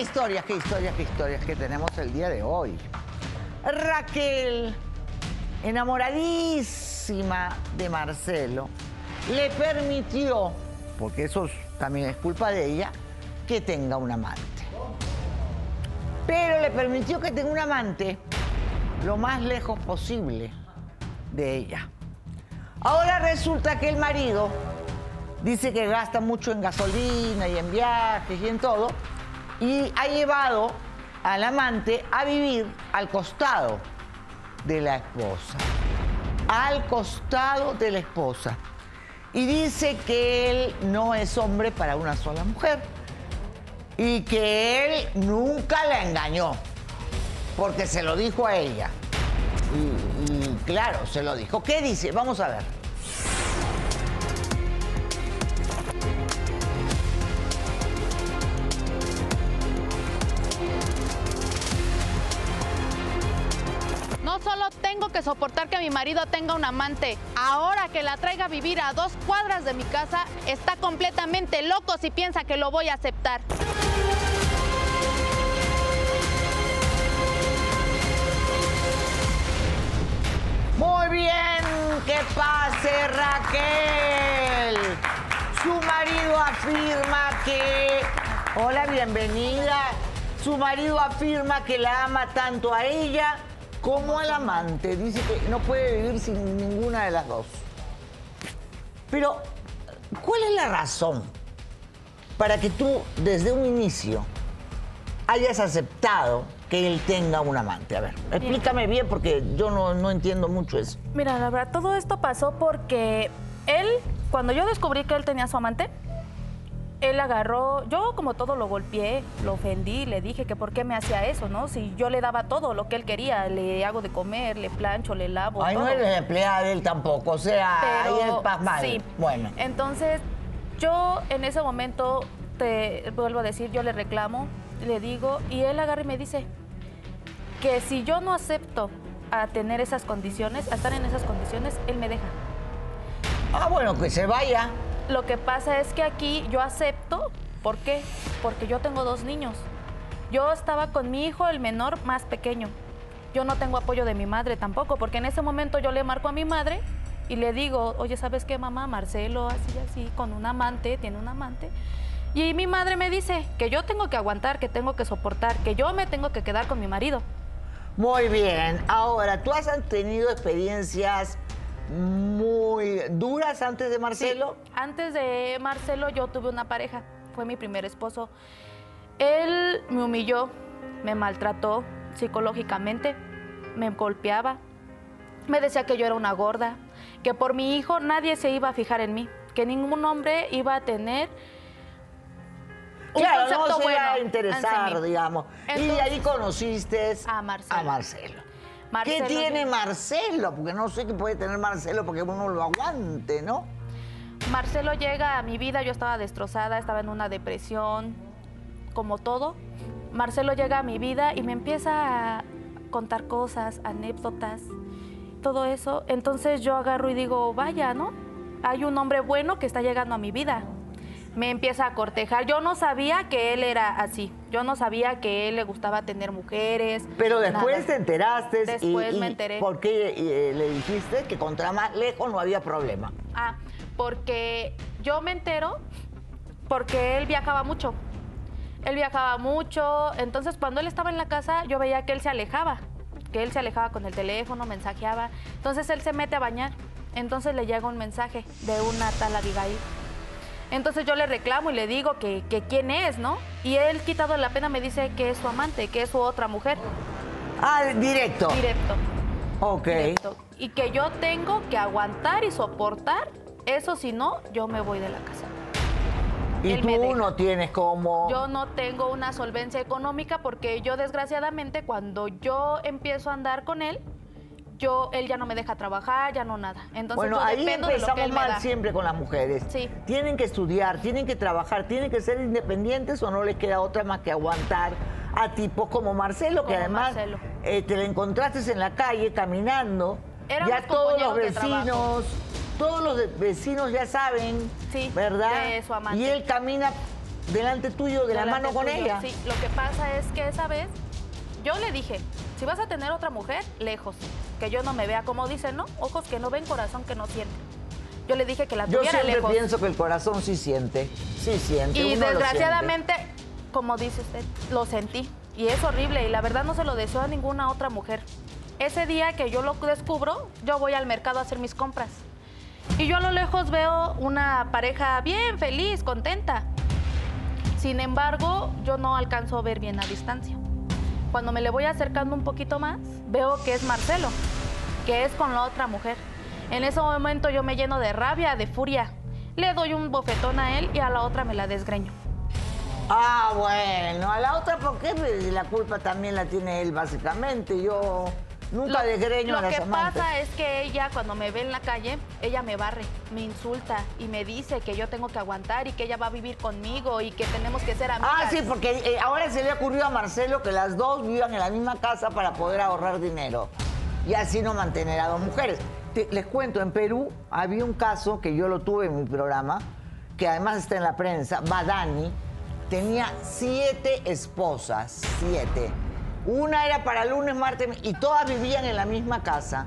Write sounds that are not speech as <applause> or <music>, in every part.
historias, qué historias, qué historias que tenemos el día de hoy. Raquel, enamoradísima de Marcelo, le permitió, porque eso también es culpa de ella, que tenga un amante. Pero le permitió que tenga un amante lo más lejos posible de ella. Ahora resulta que el marido dice que gasta mucho en gasolina y en viajes y en todo, y ha llevado al amante a vivir al costado de la esposa. Al costado de la esposa. Y dice que él no es hombre para una sola mujer. Y que él nunca la engañó. Porque se lo dijo a ella. Y, claro, se lo dijo. ¿Qué dice? Vamos a ver. Tengo que soportar que mi marido tenga un amante, ahora que la traiga a vivir a dos cuadras de mi casa, está completamente loco si piensa que lo voy a aceptar. Muy bien, que pase Raquel. Su marido afirma que... Hola, bienvenida. Su marido afirma que la ama tanto a ella como al amante. Dice que no puede vivir sin ninguna de las dos. Pero, ¿cuál es la razón para que tú, desde un inicio, hayas aceptado que él tenga un amante? A ver, explícame bien porque yo no, no entiendo mucho eso. Mira, la verdad, todo esto pasó porque él, cuando yo descubrí que él tenía su amante, él agarró, yo como todo lo golpeé, lo ofendí, le dije que por qué me hacía eso, ¿no? Si yo le daba todo lo que él quería, le hago de comer, le plancho, le lavo. Ay, no todo. eres empleada de él tampoco, o sea, ahí es Pero, pasmal. sí. Bueno. Entonces, yo en ese momento, te vuelvo a decir, yo le reclamo, le digo, y él agarra y me dice que si yo no acepto a tener esas condiciones, a estar en esas condiciones, él me deja. Ah, bueno, que se vaya. Lo que pasa es que aquí yo acepto, ¿por qué? Porque yo tengo dos niños. Yo estaba con mi hijo, el menor más pequeño. Yo no tengo apoyo de mi madre tampoco, porque en ese momento yo le marco a mi madre y le digo, oye, ¿sabes qué, mamá? Marcelo, así, así, con un amante, tiene un amante. Y mi madre me dice que yo tengo que aguantar, que tengo que soportar, que yo me tengo que quedar con mi marido. Muy bien. Ahora, ¿tú has tenido experiencias muy duras antes de Marcelo? Sí, Antes de Marcelo yo tuve una pareja, fue mi primer esposo. Él me humilló, me maltrató psicológicamente, me golpeaba, me decía que yo era una gorda, que por mi hijo nadie se iba a fijar en mí, que ningún hombre iba a tener un claro, concepto no se bueno iba a interesar, digamos. y ahí conociste a Marcelo. a Marcelo. Marcelo ¿Qué tiene Marcelo? Porque no sé qué puede tener Marcelo porque uno lo aguante, ¿no? Marcelo llega a mi vida, yo estaba destrozada, estaba en una depresión, como todo. Marcelo llega a mi vida y me empieza a contar cosas, anécdotas, todo eso. Entonces yo agarro y digo, vaya, ¿no? Hay un hombre bueno que está llegando a mi vida. Me empieza a cortejar. Yo no sabía que él era así. Yo no sabía que él le gustaba tener mujeres. Pero después nada. te enteraste Después y, me enteré. ¿Por qué eh, le dijiste que contra más lejos no había problema? Ah, porque yo me entero porque él viajaba mucho. Él viajaba mucho, entonces cuando él estaba en la casa yo veía que él se alejaba, que él se alejaba con el teléfono, mensajeaba. Entonces él se mete a bañar, entonces le llega un mensaje de una tal Abigail. Entonces yo le reclamo y le digo que, que quién es, ¿no? Y él, quitado la pena, me dice que es su amante, que es su otra mujer. Ah, directo. Directo. Ok. directo. Y que yo tengo que aguantar y soportar, eso si no, yo me voy de la casa. Y él tú no tienes como... Yo no tengo una solvencia económica porque yo desgraciadamente cuando yo empiezo a andar con él, yo él ya no me deja trabajar, ya no nada. Entonces Bueno, yo ahí dependo de lo que empezamos me mal da. siempre con las mujeres. Sí. Tienen que estudiar, tienen que trabajar, tienen que ser independientes o no les queda otra más que aguantar a tipos como Marcelo, que además Marcelo. eh, te lo encontraste en la calle caminando. Éramos ya todos los de vecinos, todos los de- vecinos ya saben, Sí, ¿verdad? de su amante. Y él camina delante tuyo, de la mano con tuyo. ella. Sí, lo que pasa es que esa vez yo le dije, si vas a tener otra mujer, lejos, que yo no me vea como dicen, ¿no? Ojos que no ven, corazón que no siente. Yo le dije que la Yo tuviera siempre lejos. pienso que el corazón sí siente, sí siente. Y uno lo desgraciadamente, como dice usted, lo sentí. Y es horrible y la verdad no se lo deseo a ninguna otra mujer. Ese día que yo lo descubro, yo voy al mercado a hacer mis compras. Y yo a lo lejos veo una pareja bien feliz, contenta. Sin embargo, yo no alcanzo a ver bien a distancia. Cuando me le voy acercando un poquito más, veo que es Marcelo, que es con la otra mujer. En ese momento yo me lleno de rabia, de furia. Le doy un bofetón a él y a la otra me la desgreño. Ah, bueno, a la otra, ¿por qué la culpa también la tiene él, básicamente? Yo nunca desgreño lo a las que amantes. pasa es que ella cuando me ve en la calle, ella me barre, me insulta y me dice que yo tengo que aguantar y que ella va a vivir conmigo y que tenemos que ser amigas. Ah, sí, porque eh, ahora se le ocurrió a Marcelo que las dos vivan en la misma casa para poder ahorrar dinero y así no mantener a dos mujeres. Te- les cuento, en Perú había un caso que yo lo tuve en mi programa, que además está en la prensa, Badani tenía siete esposas, siete. Una era para lunes, martes y todas vivían en la misma casa.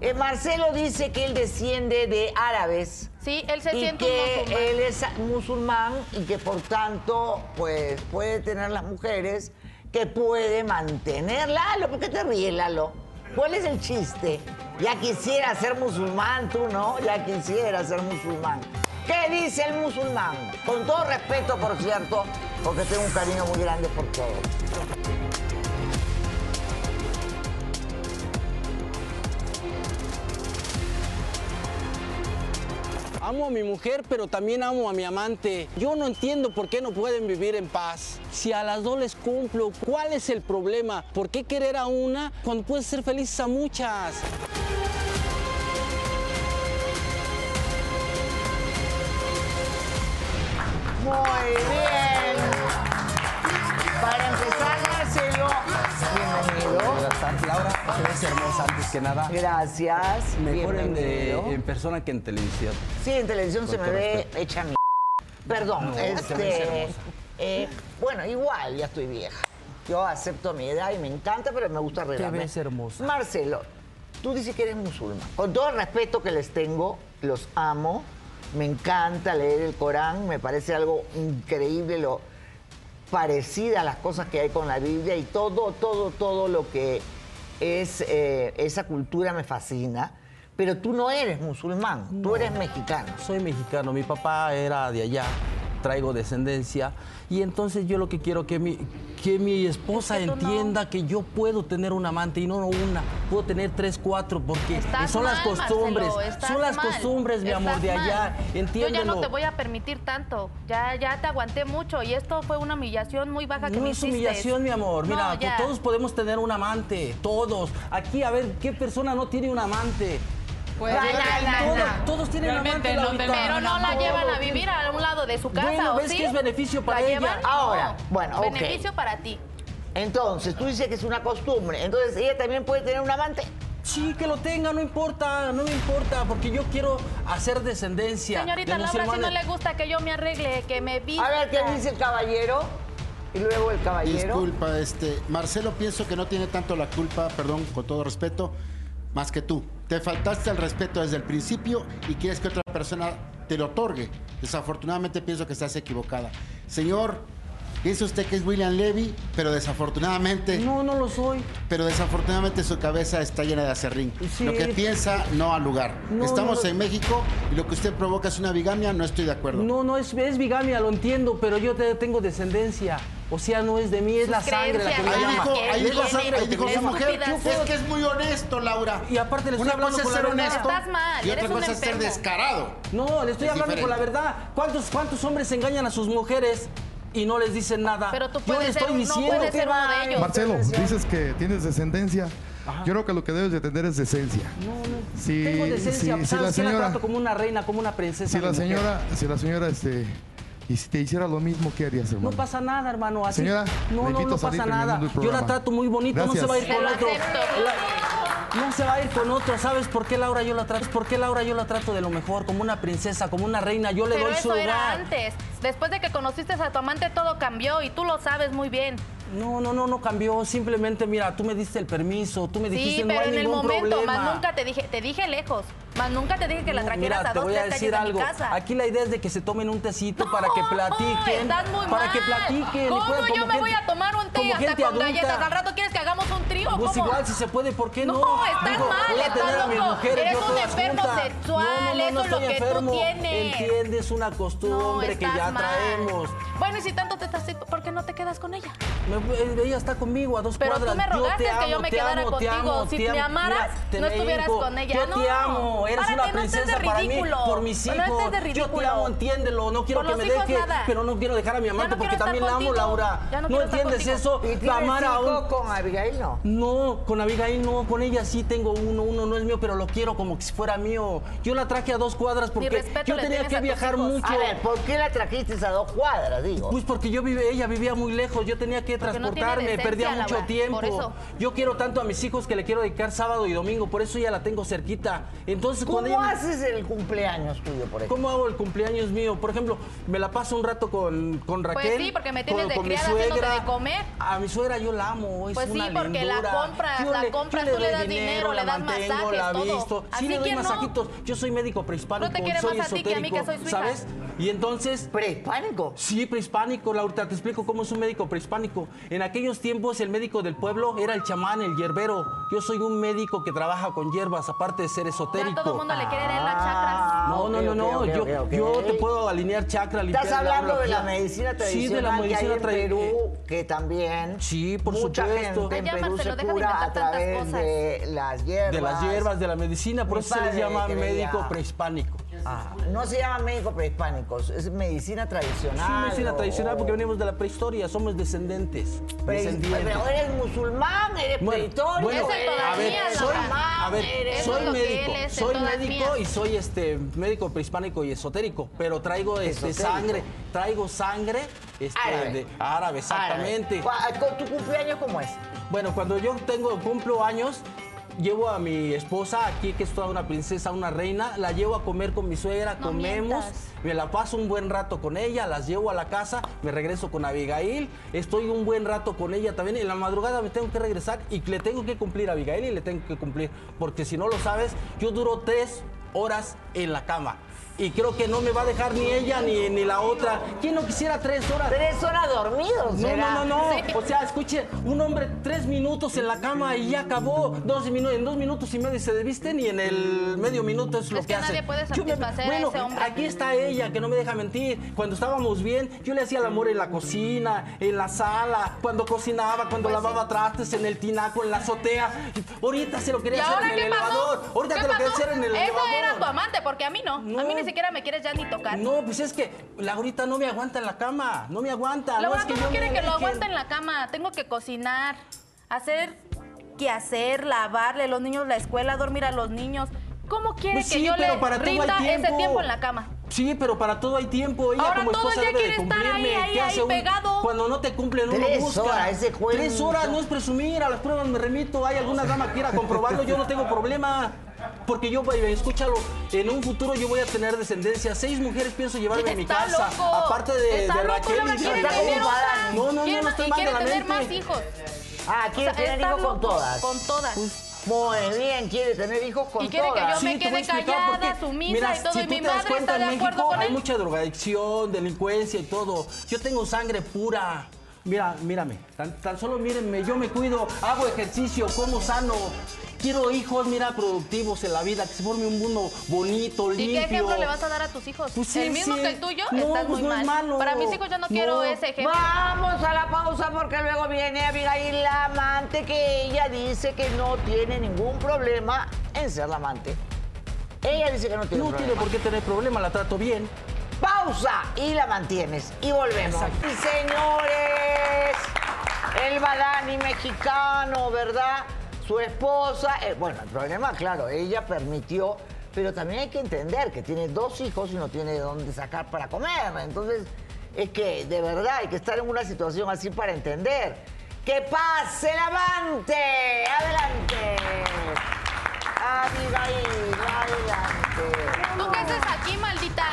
Eh, Marcelo dice que él desciende de árabes Sí, él se y siente que musulmán. él es musulmán y que por tanto pues puede tener las mujeres que puede mantener. Lalo, ¿por qué te ríes, Lalo? ¿Cuál es el chiste? Ya quisiera ser musulmán, tú no, ya quisiera ser musulmán. ¿Qué dice el musulmán? Con todo respeto, por cierto, porque tengo un cariño muy grande por todos. Amo a mi mujer, pero también amo a mi amante. Yo no entiendo por qué no pueden vivir en paz. Si a las dos les cumplo, ¿cuál es el problema? ¿Por qué querer a una cuando puedes ser felices a muchas? Muy bien. Para empezar, Marcelo, bienvenido. Laura. Te ves hermosa antes que nada. Gracias. Mejor en, eh, en persona que en televisión. Sí, en televisión se me ve respeto. hecha mi. <laughs> Perdón, te ves este. hermosa. eh, bueno, igual, ya estoy vieja. Yo acepto mi edad y me encanta, pero me gusta arreglarme. ves hermosa. Marcelo, tú dices que eres musulmán. Con todo el respeto que les tengo, los amo. Me encanta leer el Corán, me parece algo increíble lo parecida a las cosas que hay con la Biblia y todo, todo, todo lo que es eh, esa cultura me fascina. Pero tú no eres musulmán, tú eres mexicano. Soy mexicano, mi papá era de allá, traigo descendencia y entonces yo lo que quiero que mi, que mi esposa Es que tú no- entienda que yo puedo tener un amante y no una, puedo tener tres, cuatro, porque Estás son las costumbres, Marcelo, son las mal, costumbres, mi amor, de allá, Yo entiéndelo. ya no te voy a permitir tanto. Ya, ya te aguanté mucho y esto fue una humillación muy baja que No me es hiciste. humillación, mi amor. Mira, No, todos podemos tener un amante, todos. Aquí, a ver, ¿qué persona no tiene un amante? Pues, Todos, tienen Realmente amante, no Pero no la llevan a vivir a un lado de su casa, Bueno, ¿o ves sí? que es beneficio para ¿La ella. llevan? Ahora, No. bueno. Beneficio para ti. Entonces, tú dices que es una costumbre. Entonces, ella también puede tener un amante. Sí, que lo tenga, no importa, no me importa, porque yo quiero hacer descendencia. Señorita de Laura, si no le gusta que yo me arregle, que me vista. A ver, ¿qué dice el caballero? Y luego el caballero. Disculpa, este, Marcelo pienso que no tiene tanto la culpa, perdón, con todo respeto, más que tú. Te faltaste el respeto desde el principio y quieres que otra persona te lo otorgue. Desafortunadamente pienso que estás equivocada. Señor, piensa usted que es William Levy, pero desafortunadamente, No, no lo soy. pero desafortunadamente su cabeza está llena de acerrín. Sí. Lo que piensa no al lugar. No, Estamos no. en México y lo que usted provoca es una bigamia, no estoy de acuerdo. No, no, es, es bigamia, lo entiendo, pero yo te- tengo descendencia. O sea, no es de mí, es Sus la sangre la que me Llama. dijo, ¿Quién ahí dijo, tiene? sangre, ahí dijo Es su mujer. Es que es muy honesto, Laura. Y aparte le estoy Una hablando cosa es ser honesto Estás mal, y otra cosa es ser descarado. No, le estoy Es hablando con la diferente. verdad. ¿Cuántos, ¿Cuántos hombres engañan a sus mujeres y no les dicen nada? Pero tú yo puedes le ser estoy no diciendo puedes que ser uno va. de ellos. Marcelo, dices que tienes descendencia. Yo creo que lo que debes de tener es decencia. No, no. Si- Tengo decencia. si- si ¿Sabes la qué? La señora- trato como una reina, como una princesa. Si la mujer. señora, si la señora, este, y si te hiciera lo mismo, ¿qué harías, hermano? No pasa nada, hermano. Así, Señora, no, le no, no a salir pasa nada. el Yo la trato muy bonito, no se Gracias. va a ir con lo otro. La- No se va a ir con otro. ¿Sabes por qué Laura yo la trato? ¿Por qué Laura yo la trato de lo mejor? Como una princesa, como una reina. Yo le Pero doy su eso era lugar. antes. Después de que conociste a tu amante, todo cambió y tú lo sabes muy bien. No, no, no, no cambió. Simplemente, mira, tú me diste el permiso, tú me dijiste Sí, no pero hay en el ningún momento, problema. más nunca te dije, te dije lejos, más nunca te dije que la trajeras mira, a te dos, voy a decir algo. de. Aquí la idea es de que se tomen un tecito para que platiquen. estás muy para mal. que platiquen. ¿Cómo puedan yo me voy a tomar un té hasta con adulta. galletas? Al rato quieres que hagamos un trío, Pues ¿cómo? igual, si se puede, ¿por qué no? No, estás Digo, mal, voy a estás tener a mis loco. mujeres Eres un enfermo juntas. sexual, no, no, eso es lo que tú tienes. Entiendes, una costumbre que ya mal. traemos. Bueno, y si tanto te estás, ¿por qué no te quedas con ella? Me- eh, ella está conmigo a dos Pero tú cuadras. me rogaste yo te que yo me te quedara te contigo. Si te me amaras, te no me estuvieras con ella. Yo te amo, eres Párate, una no princesa para mí, por mis hijos. de yo te amo, entiéndelo. No quiero Por que me deje, nada. pero no quiero dejar a mi amante no porque también la amo. Laura. No entiendes eso? ¿Y tienes Amar a un con Abigail? No. no, con Abigail no, con ella sí tengo uno, uno no es mío, pero lo quiero como que si fuera mío. Yo la traje a dos cuadras porque yo tenía que viajar mucho. A ver, ¿por qué la trajiste a dos cuadras, digo? Pues porque yo vive, ella vivía muy lejos, yo tenía que transportarme, perdía mucho tiempo. Yo quiero tanto a mis hijos que le quiero dedicar sábado y domingo, por eso ya la tengo cerquita. Entonces, cuando ¿Cómo ella- haces el cumpleaños tuyo, por ejemplo? ¿Cómo hago el cumpleaños mío? Por ejemplo, me la paso un rato con, con Raquel. Pues sí, porque me tienes con, de con criada haciéndote suegra. de comer. A mi suegra yo la amo, es Pues sí, una porque la lindura. compras, Yo la le- compras, tú le das dinero, le la das mantengo, masajes, la todo. visto. Así Sí, le doy que no. masajitos. Yo soy médico prehispánico, No te quiere soy más a ti que a mí, que soy su hija. ¿sabes? Y entonces ¿Prehispánico? Sí, prehispánico, Laura, te explico cómo es un médico prehispánico. En aquellos tiempos el médico del pueblo era el chamán, el hierbero. Yo soy un médico que trabaja con hierbas, aparte de ser Ya esotérico. todo el mundo le quiere leer las Ah, chakras. No, no, no, no. yo, te puedo alinear chakra, limpiar Estás hablando de la medicina tradicional Sí, de la que medicina hay en tradicional. Perú, que también Sí, por mucha supuesto. gente en Perú Marcelo, se cura a través cosas. de las hierbas. De las hierbas, de la medicina, por Mi eso se les llama médico prehispánico. Ah, no se llama médico prehispánico, es medicina Sí, tradicional. medicina o- tradicional porque venimos de la prehistoria, somos descendentes. Pre- descendientes. Pero eres musulmán, eres Bueno, prehistórico. bueno, todavía, a ver, soy, a ver, médico, es soy médico y soy este médico prehispánico y esotérico, pero traigo este sangre, traigo sangre este, Árabe. de árabe, exactamente. Árabe. ¿Cu- ¿Tu cumpleaños cómo es? Bueno, cuando yo tengo cumplo años, llevo a mi esposa aquí, que es toda una princesa, una reina, la llevo a comer con mi suegra, No comemos, mientas. Me la paso un buen rato con ella, las llevo a la casa, me regreso con Abigail, estoy un buen rato con ella también, en la madrugada me tengo que regresar y le tengo que cumplir a Abigail y le tengo que cumplir, porque si no lo sabes, yo duro tres horas en la cama. Y creo que no me va a dejar ni ella ni, ni la otra. ¿Quién no quisiera tres horas? Tres horas dormidos, No, no, no, no. Sí. O sea, escuche, un hombre tres minutos en la cama y ya acabó. Dos minutos, en dos minutos y medio se desvisten y en el medio minuto es lo Es que, que nadie hace. puede Yo me- satisfacer a bueno, ese hombre. aquí está ella, que no me deja mentir. Cuando estábamos bien, yo le hacía el amor en la cocina, en la sala, cuando cocinaba, cuando Pues lavaba trastes, en el tinaco, en la azotea. Ahorita se lo ¿Y quería hacer en el pasó? elevador. Ahorita ¿Qué te lo quería hacer en el Esa elevador. era tu amante, porque a mí no. A mí ni siquiera me quieres ya ni tocar. No, pues es que Laurita no me aguanta en la cama, no me aguanta. Laura, no es que ¿cómo yo quiere que lo aguante en la cama? Tengo que cocinar, hacer qué hacer, lavarle los niños la escuela, dormir a los niños. ¿Cómo quiere Pues que sí, yo pero le rinda ese tiempo. tiempo en la cama? Sí, pero para todo hay tiempo. Ella Ahora como todo el esposa día debe de quiere estar cumplirme. ahí, ahí, ¿Qué ahí, hace un- pegado. Cuando no te cumplen, uno Tres busca. horas, ese juego. Tres horas no es presumir. A las pruebas me remito. Hay alguna dama que quiera comprobarlo. Yo no tengo <laughs> problema. Porque yo, eh, escúchalo, en un futuro yo voy a tener descendencia. Seis mujeres pienso llevarme a mi Está casa. loco. Aparte de, Está de loco, Raquel Laura, y quiere tener otra. No, no, no, Quiere- no estoy y mal de quiere la tener mente. más hijos. Ah, quiere O sea, tener está hijos con loco, todas. Con todas. Muy bien, quiere tener hijos con Y quiere que todas. yo me Sí, te voy a quede callada, sumisa Mira, y todo, si y mi te das madre cuenta, está de en acuerdo México con hay él. mucha drogadicción, delincuencia y todo. Yo tengo sangre pura. Mira, mírame, tan, tan solo mírenme, yo me cuido, hago ejercicio, como sano. Quiero hijos, mira, productivos en la vida, que se forme un mundo bonito, ¿Y limpio. qué ejemplo le vas a dar a tus hijos? Pues sí, ¿El mismo sí. que el tuyo? No, Estás pues muy no es mal. malo. Para mis hijos yo no, No. quiero ese ejemplo. Vamos a la pausa porque luego viene Abigail la amante que ella dice que no tiene ningún problema en ser la amante. Ella dice que no tiene No problema. tiene por qué tener problema, la trato bien. Pausa y la mantienes. Y volvemos. Exacto. Y señores, el Badani mexicano, ¿verdad? Su esposa, eh, bueno, el problema, claro, ella permitió, pero también hay que entender que tiene dos hijos y no tiene de dónde sacar para comer. Entonces, es que de verdad hay que estar en una situación así para entender. ¡Que pase el amante! ¡Adelante! Abigail, adelante. ¿Tú qué haces aquí, maldita?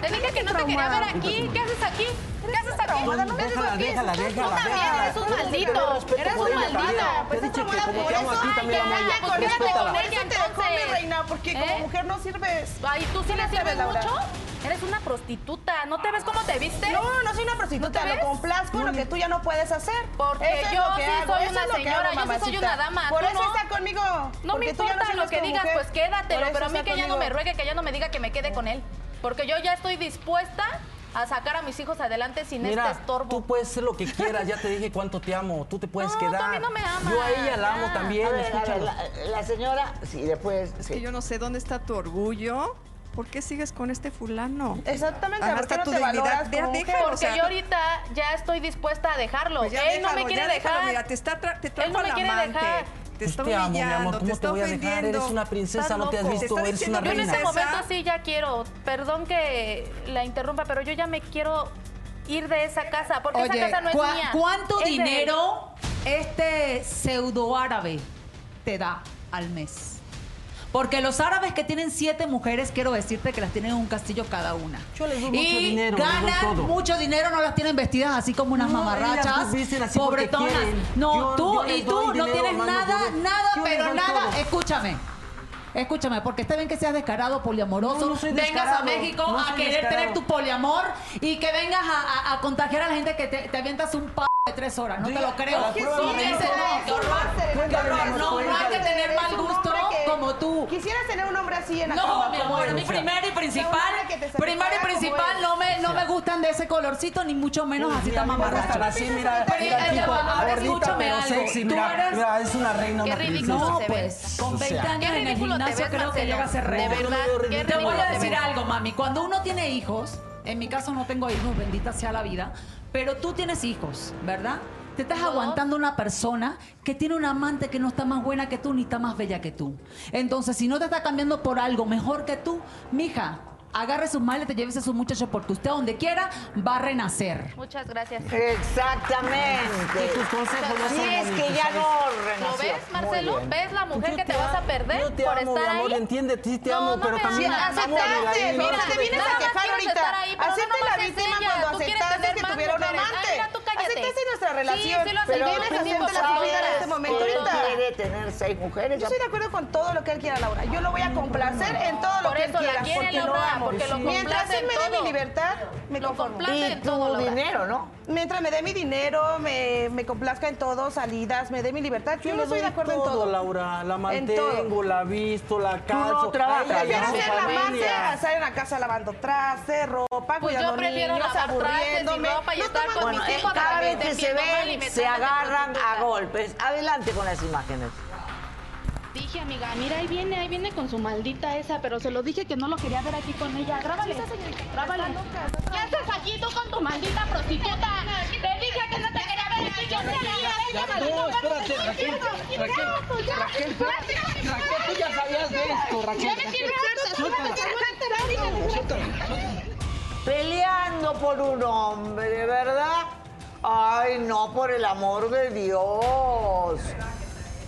Te dije que no te quería ver aquí. ¿Qué haces aquí? ¿Qué haces aquí? ¿Qué haces Déjala, aquí? déjala, Tú también eres un maldito. Eres por un maldito. Dicho que como a ella. Ya, Respétala. con ella, Te dejó mi entonces. reina, porque como ¿Eh? mujer no sirves. Ay, ¿tú sí le sirves mucho? Eres una prostituta. ¿No te ves cómo te viste? No, no soy una prostituta, ¿No te lo complazco en lo que tú ya no puedes hacer. Porque Eso es yo sí hago, soy eso una es señora, hago, yo sí soy una dama, Por ¿tú eso no? está conmigo. No me importa lo que digas, mujer. pues quédatelo, Por eso pero a mí que ya no me ruegue, que ya no me diga que me quede con él. Porque yo ya estoy dispuesta a sacar a mis hijos adelante sin Mira, este estorbo. tú puedes hacer lo que quieras, ya te dije cuánto te amo, tú te puedes No, tú a quedar. no me amas, Yo a ella la amo ya. también, A ver, a ver, escúchalo. la, la señora, sí, después, Que sí. yo no sé dónde está tu orgullo. ¿Por qué sigues con este fulano? Exactamente, Ajá, ¿por qué no tu te valoras o Porque sea, yo ahorita ya estoy dispuesta a dejarlo. Pues ya Él no me quiere ya déjalo, dejar. mira, te está tra- te trajo Él no me quiere amante. dejar. Te Pues está te amo, mi amor, ¿cómo te voy a dejar? Eres una princesa, no te has visto, Te eres una Yo en reina. este momento sí ya quiero, perdón que la interrumpa, pero yo ya me quiero ir de esa casa, porque Oye, esa casa no es ¿cuá- mía. ¿cuánto es dinero este pseudo árabe te da al mes? Porque los árabes que tienen siete mujeres, quiero decirte que las tienen en un castillo cada una. Yo les doy mucho y dinero, les doy ganan mucho dinero, no las tienen vestidas así como unas No, mamarrachas, pobretonas. No, Yo- tú yo y tú no dinero, tienes mano, nada, les- nada, pero nada. todo. Escúchame. Escúchame, porque está bien que seas descarado, poliamoroso, No, no soy vengas a México no a querer descarado. tener tu poliamor y que vengas a, a- a contagiar a la gente que te, te avientas un p de tres horas. No te lo creo. no, qué horror. Qué horror. No, no hay que tener mal gusto como tú. Quisieras tener un hombre así en la No, mi amor, mí primero y principal, primero y principal no me, no me gustan de ese colorcito, ni mucho menos así tan a mí me gustan mamarracho. así, mira, mira, tipo, gordita, pero sexy, mira, eres- mira, es una reina, Qué una ridículo se ve. pues, con O sea, 20 Qué años en el gimnasio creo que llega a ser De reina. verdad, qué Te voy a decir algo, mami. Cuando uno tiene hijos, en mi caso no tengo hijos, bendita sea la vida, pero tú tienes hijos, ¿verdad? Te estás aguantando una persona que tiene una amante que no está más buena que tú ni está más bella que tú. Entonces, si no te está cambiando por algo mejor que tú, mija, agarre sus males, te llévese a su muchacho porque usted donde quiera va a renacer. Muchas gracias. Exactamente. tus consejos no Si son es que ya no ¿Lo renació. ves, Muy Marcelo? ¿Ves la mujer Yo que te te vas a perder yo te por amo, estar mi amor, ahí? entiende, sí te amo, no pero me también amas. amo a Aceptaste, Abigail. mira, te vienes nada a quejar ahorita. ahí, la víctima cuando aceptaste que tuviera un amante. Aceptaste nuestra relación, sí lo pero vienes lo a la vida en este momento ahorita. quiere tener seis mujeres. Yo estoy de acuerdo con todo lo que él quiera, Laura. Yo lo voy a complacer en todo lo que él quiera, porque lo. Porque lo Mientras él me dé mi libertad, me Lo conformo. complace Y en todo, tu dinero, ¿no? Mientras me dé mi dinero, me, me complazca en todo, salidas, me dé mi libertad, yo, no estoy de acuerdo en todo. Laura, la En mantengo, la visto, la calzo. trabajas, y a Prefiero ser la familia. a estar en la casa lavando trastes, ropa, Pues cuidando yo prefiero niños, lavar trastes y aburriéndome. ropa y No estar con mis mis hijos cada que vez que se ven, se agarran a golpes. Adelante con las imágenes. Dije, amiga, mira, ahí viene, ahí viene con su maldita esa, pero se lo dije que no lo quería ver aquí con ella. Grábale, grábale. ¿Qué haces aquí tú con tu maldita prostituta? Te dije que no te quería ver aquí, yo ver No, espérate, Raquel, Raquel, Raquel, Raquel, tú ya sabías de esto, Raquel. Peleando por un hombre, ¿verdad? Ay, no, por el amor de Dios.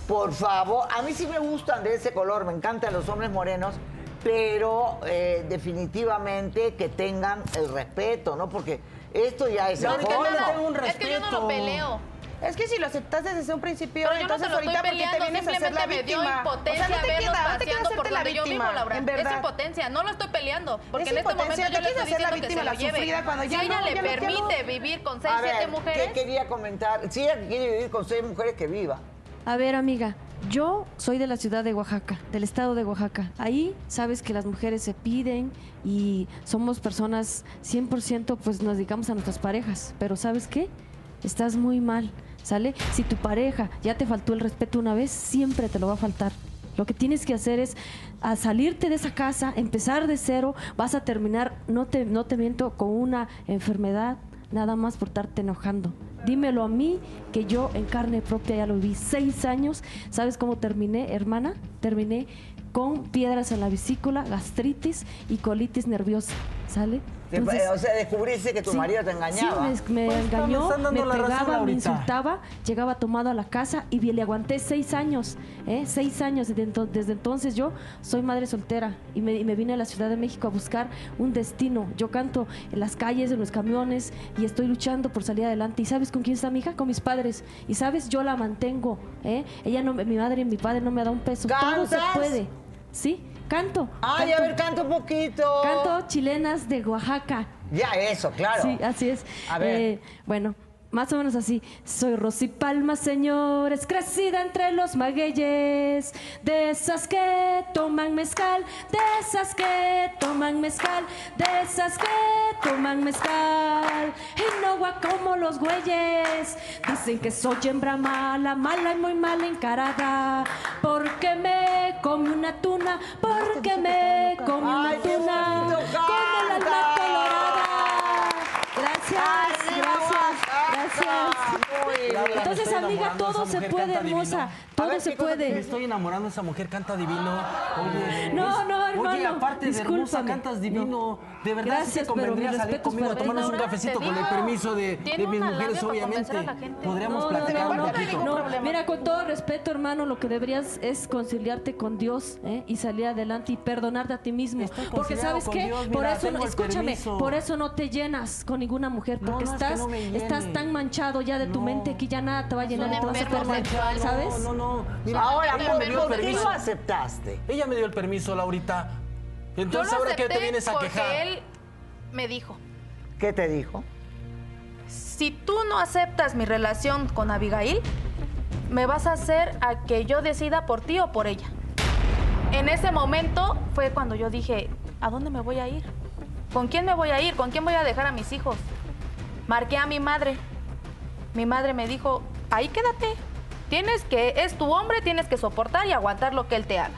Por favor, a mí sí me gustan de ese color, me encantan los hombres morenos, pero eh, definitivamente que tengan el respeto, ¿no? Porque esto ya es No, el es que no, tengo un Es que yo no lo peleo. Es que si lo aceptaste desde un principio, Pero yo no entonces te lo ahorita estoy porque te vienes a hacer la simplemente me dio víctima. impotencia o sea, no te queda, no te queda hacerte la donde yo víctima, vivo, Laura. en Es impotencia, no lo estoy peleando. Porque Es en este momento yo le estoy hacer la que se víctima, la lleve. sufrida, cuando Si ya ella no, le ya permite vivir con seis, A ver, siete ¿qué mujeres, quería comentar? Si ella quiere vivir con seis mujeres, que viva. A ver, amiga, yo soy de la ciudad de Oaxaca, del estado de Oaxaca. Ahí sabes que las mujeres se piden y somos personas 100% pues nos dedicamos a nuestras parejas, pero ¿sabes qué? Estás muy mal, ¿sale? Si tu pareja ya te faltó el respeto una vez, siempre te lo va a faltar. Lo que tienes que hacer es a salirte de esa casa, empezar de cero, vas a terminar, no te, no te miento, con una enfermedad, nada más por estarte enojando. Dímelo a mí, que yo en carne propia ya lo vi. Seis años, ¿sabes cómo terminé, hermana? Terminé con piedras en la vesícula, gastritis y colitis nerviosa, ¿sale? Entonces- o sea, descubriste que tu Sí, marido te engañaba. Sí, me, me Pues, engañó, me pegaba, me insultaba, llegaba tomado a la casa y le aguanté seis años, ¿eh? seis años. Desde, ento- desde entonces yo soy madre soltera y me, y me vine a la Ciudad de México a buscar un destino. Yo canto en las calles, en los camiones y estoy luchando por salir adelante. ¿Y sabes con quién está mi hija? Con mis padres. Y sabes, yo la mantengo. ¿eh? Ella no, me- mi madre y mi padre no me da un peso. Todo se ¿Cantas? puede. ¿Sí? Canto. Ay, a canto. ver, canta un poquito. Canto chilenas de Oaxaca. Ya, eso, claro. Sí, así es. A ver. Eh, bueno, más o menos así. Soy Rosy Palma, señores, crecida entre los magueyes. De esas que toman mezcal, de esas que toman mezcal, de esas que toman mezcal. Y no como los güeyes. Dicen que soy hembra mala, mala y muy mal encarada. Porque me come una tuna, porque me come una tuna. Con el alma colorada. Gracias, gracias, Entonces, amiga, todo se puede, hermosa. Todo ver, se ¿qué cosa puede. Me estoy enamorando, esa mujer canta divino. Oye, No, no, hermano, Oye, aparte de hermosa, cantas divino. De verdad, Gracias, sí te convendría salir conmigo a tomarnos un cafecito con el permiso de, de mis mujeres, obviamente. Podríamos No, no, platicar no. Mira, con todo respeto, hermano, lo que deberías es conciliarte con Dios ¿eh? y salir adelante y perdonarte a ti mismo. Porque sabes qué, Dios, por eso, no, escúchame, por eso no te llenas con ninguna mujer, No, porque no, que estás, estás tan manchado ya de tu No. mente que ya nada te va a llenar y te vas a perder. ¿sabes? No, no, no. Mira, Ahora, ella ¿por, me dio el permiso. lo aceptaste? Ella me dio el permiso, Laurita. Entonces, ¿ahora qué te vienes a porque quejar? él me dijo, ¿Qué te dijo? Si tú no aceptas mi relación con Abigail, me vas a hacer a que yo decida por ti o por ella. En ese momento fue cuando yo dije, ¿a dónde me voy a ir? ¿Con quién me voy a ir? ¿Con quién voy a dejar a mis hijos? Marqué a mi madre. Mi madre me dijo, ahí quédate. Tienes que, es tu hombre, tienes que soportar y aguantar lo que él te haga.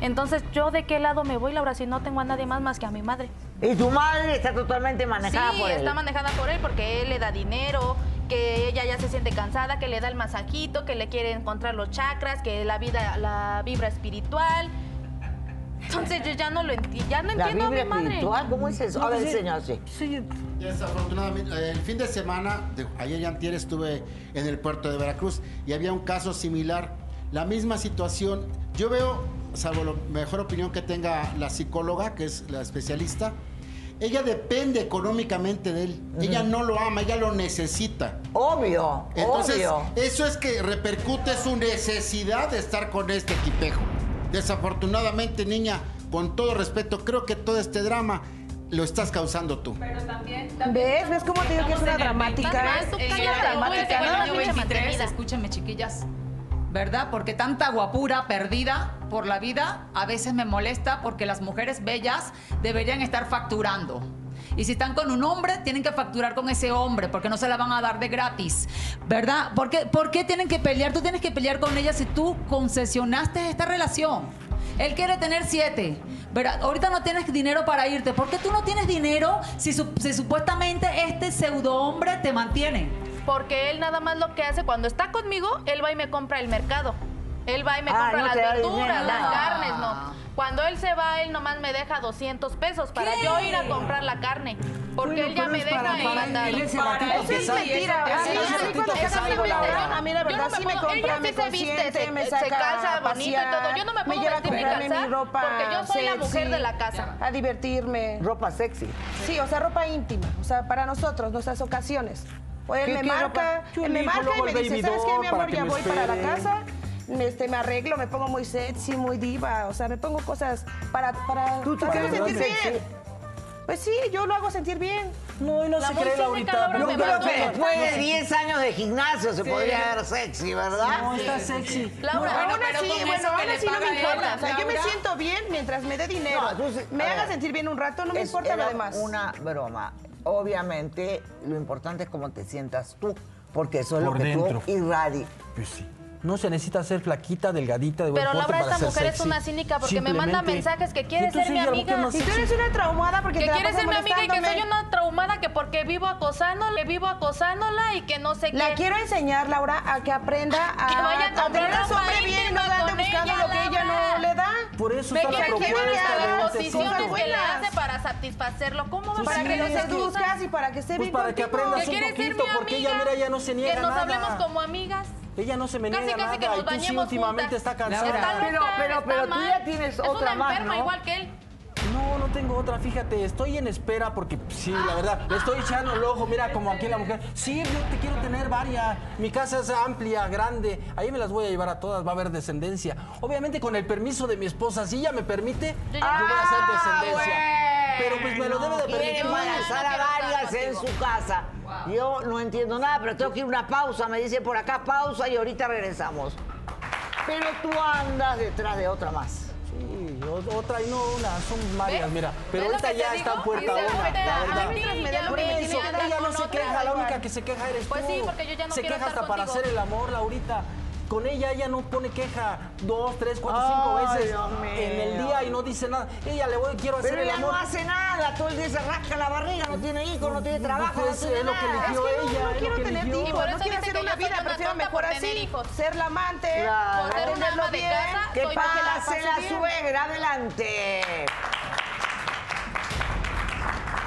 Entonces, ¿yo de qué lado me voy, Laura, si no tengo a nadie más más que a mi madre? Y tu madre está totalmente manejada sí, por él. está manejada por él porque él le da dinero, que ella ya se siente cansada, que le da el masajito, que le quiere encontrar los chakras, que la vida, la vibra espiritual. Entonces yo ya no lo enti ya no La entiendo a mi vibra madre. espiritual, ¿cómo es eso? A ver, Sí. señor, sí. Sí, Desafortunadamente, el fin de semana, de- ayer y antier estuve en el puerto de Veracruz y había un caso similar, la misma situación. Yo veo, salvo la mejor opinión que tenga la psicóloga, que es la especialista, ella depende económicamente de él. Ella no lo ama, ella lo necesita. Obvio, Entonces, obvio. eso es que repercute su necesidad de estar con este equipejo. Desafortunadamente, niña, con todo respeto, creo que todo este drama lo estás causando tú. ¿Ves? ¿Ves cómo te digo que es una dramática? Más pinche 23, mantenida. escúchenme chiquillas, ¿verdad? Porque tanta guapura perdida por la vida a veces me molesta porque las mujeres bellas deberían estar facturando. Y si están con un hombre, tienen que facturar con ese hombre porque no se la van a dar de gratis, ¿verdad? ¿Por qué, por qué tienen que pelear? Tú tienes que pelear con ella si tú concesionaste esta relación. Él quiere tener siete, ¿verdad? Ahorita no tienes dinero para irte. ¿Por qué tú no tienes dinero si, si supuestamente este pseudo hombre te mantiene? Porque él nada más lo que hace cuando está conmigo, él va y me compra el mercado. Él va y me Ah, compra no las verduras, las No. carnes, no. Cuando él se va, él nomás me deja 200 pesos para ¿Qué? yo ir a comprar la carne. Porque Bueno, él ya me es deja para- en para él ese Para ratito él Eso es mentira. A mí, se la verdad me sí me compra, ella me sí se viste, consiente, se- me se saca calza a bonito y todo. Yo no me puedo vestir ni calzar mi ropa porque yo soy la mujer de la casa. A divertirme. Ropa sexy. Sí, o sea, ropa íntima. O sea, para nosotros, nuestras ocasiones. O él ¿Qué- me qué marca, él me marca y me dice, ¿sabes qué, mi amor? que Ya me voy para la espere". casa. Me, este, me arreglo, me pongo muy sexy, muy diva. O sea, me pongo cosas para, para, ¿Tú te para sentir sexy? bien. Pues sí, yo lo hago sentir bien. No, y no La se cree, pero Yo creo que después de mensaje. 10 años de gimnasio se podría ver sexy, ¿verdad? No, está sexy. Laura, Bueno, aún pero así, con bueno, le así no me él, importa. O sea, yo me siento bien mientras me dé dinero. No, tú sí- me haga ver. sentir bien un rato, no me Es- importa lo demás. una broma. Obviamente, lo importante es cómo te sientas tú, porque eso es Por lo que dentro. tú irradias. Pues sí. No se necesita ser flaquita, delgadita, de buen Pero Laura, para esta mujer es una cínica porque me manda mensajes que quiere ser mi amiga. no Y tú eres una traumada porque Que quiere ser mi amiga y que soy una traumada que porque vivo acosándola, que vivo acosándola y que no sé qué. La quiero enseñar, Laura, a que aprenda a, <laughs> Que vaya a tratar a hombre bien y no ande buscando ella, lo que ella no le da. Por eso Me está la propuesta de las posiciones que le hace para para satisfacerlo. ¿Cómo vas Para a que cosa? seduzcas y para que esté Pues bien para que aprendas ¿Que un quieres ser poquito, mi porque ella, amiga? mira, ella no se niega Que nos hablemos como amigas. Ella no se me Casi, niega casi que nada nos y tú sí últimamente juntas. está cansada. Está loca, Pero- pero- está pero tú mal. ya tienes es otra una más, enferma ¿no? igual que él. No, no tengo otra, fíjate, estoy en espera porque sí, la verdad, le estoy echando el ojo, mira como aquí la mujer. Sí, yo te quiero tener varias. Mi casa es amplia, grande. Ahí me las voy a llevar a todas, va a haber descendencia. Obviamente con el permiso de mi esposa, si ella me permite, yo voy a hacer descendencia. Pero pues me lo debe de Quiere permitir. embarazar a varias en su casa. Yo no entiendo nada, pero tengo que ir a una pausa. Me dice por acá pausa y ahorita regresamos. Pero tú andas detrás de otra más. Sí, otra y no una, son varias, ¿Ves? mira. Pero ¿Ves lo ahorita ya digo? está en puerta una, la a- verdad. a mí me da Por eso, ella no se otra, queja, la igual. única que se queja eres Pues tú. sí, porque yo ya no Se quiero queja hasta para hacer el amor, Laurita. Con ella ella no pone queja dos, tres, cuatro, cinco Ay, veces Dios mío. en el día y no dice nada. Ella le voy, quiero hacer Pero el ella amor. no hace nada, todo el día se rasca la barriga, no tiene hijos, no tiene trabajo, Pues, no tiene es lo que nada. eligió Es que ella, no quiero tener hijos, no quiero hacer una vida, prefiero mejor así, hijos. ser la amante, Claro. Ser una atenderlo ama de bien. casa, Que la pase la bien. suegra, adelante.